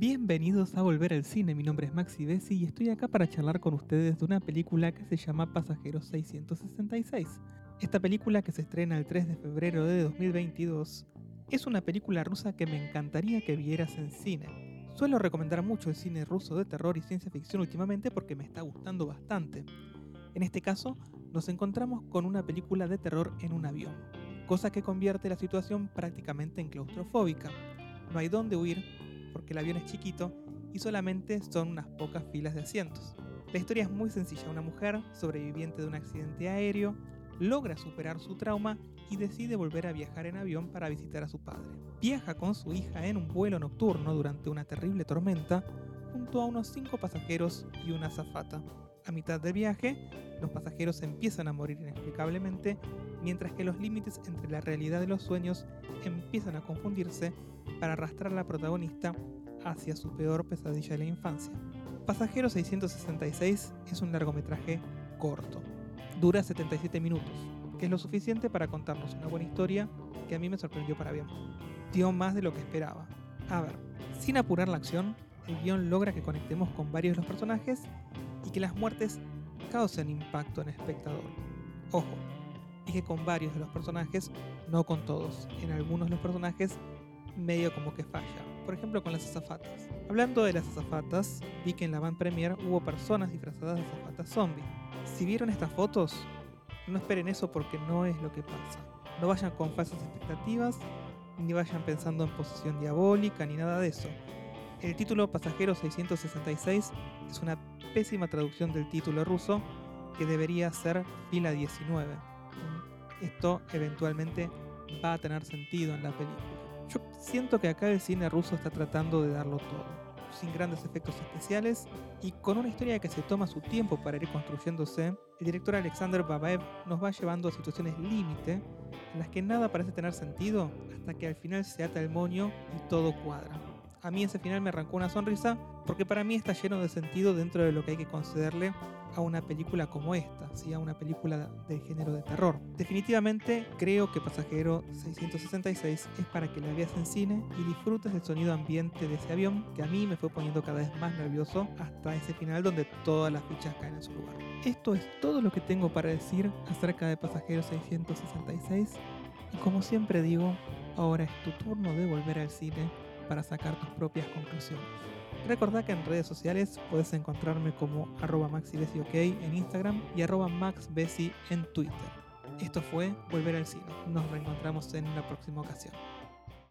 Bienvenidos a Volver al Cine, mi nombre es Maxi Bessi y estoy acá para charlar con ustedes de una película que se llama Pasajeros 666. Esta película que se estrena el 3 de febrero de 2022 es una película rusa que me encantaría que vieras en cine. Suelo recomendar mucho el cine ruso de terror y ciencia ficción últimamente porque me está gustando bastante. En este caso, nos encontramos con una película de terror en un avión, cosa que convierte la situación prácticamente en claustrofóbica. No hay dónde huir porque el avión es chiquito y solamente son unas pocas filas de asientos. La historia es muy sencilla. Una mujer, sobreviviente de un accidente aéreo, logra superar su trauma y decide volver a viajar en avión para visitar a su padre. Viaja con su hija en un vuelo nocturno durante una terrible tormenta junto a unos cinco pasajeros y una azafata. A mitad del viaje, los pasajeros empiezan a morir inexplicablemente, mientras que los límites entre la realidad y los sueños empiezan a confundirse para arrastrar a la protagonista hacia su peor pesadilla de la infancia. Pasajero 666 es un largometraje corto. Dura 77 minutos, que es lo suficiente para contarnos una buena historia que a mí me sorprendió para bien. Dio más de lo que esperaba. A ver, sin apurar la acción, el guion logra que conectemos con varios de los personajes y que las muertes causen impacto en el espectador. Ojo, dije con varios de los personajes, no con todos. En algunos de los personajes medio como que falla. Por ejemplo con las azafatas. Hablando de las azafatas, vi que en la van premier hubo personas disfrazadas de azafatas zombie. Si vieron estas fotos, no esperen eso porque no es lo que pasa. No vayan con falsas expectativas, ni vayan pensando en posición diabólica, ni nada de eso. El título Pasajero 666 es una pésima traducción del título ruso que debería ser Fila 19. Esto eventualmente va a tener sentido en la película. Yo siento que acá el cine ruso está tratando de darlo todo, sin grandes efectos especiales y con una historia que se toma su tiempo para ir construyéndose, el director Alexander Babaev nos va llevando a situaciones límite en las que nada parece tener sentido hasta que al final se ata el moño y todo cuadra. A mí ese final me arrancó una sonrisa porque para mí está lleno de sentido dentro de lo que hay que concederle a una película como esta, ¿sí? a una película del género de terror. Definitivamente creo que Pasajero 666 es para que la veas en cine y disfrutes del sonido ambiente de ese avión que a mí me fue poniendo cada vez más nervioso hasta ese final donde todas las fichas caen en su lugar. Esto es todo lo que tengo para decir acerca de Pasajero 666 y como siempre digo, ahora es tu turno de volver al cine para sacar tus propias conclusiones. Recordá que en redes sociales puedes encontrarme como en Instagram y maxbesi en Twitter. Esto fue Volver al Cine. Nos reencontramos en una próxima ocasión.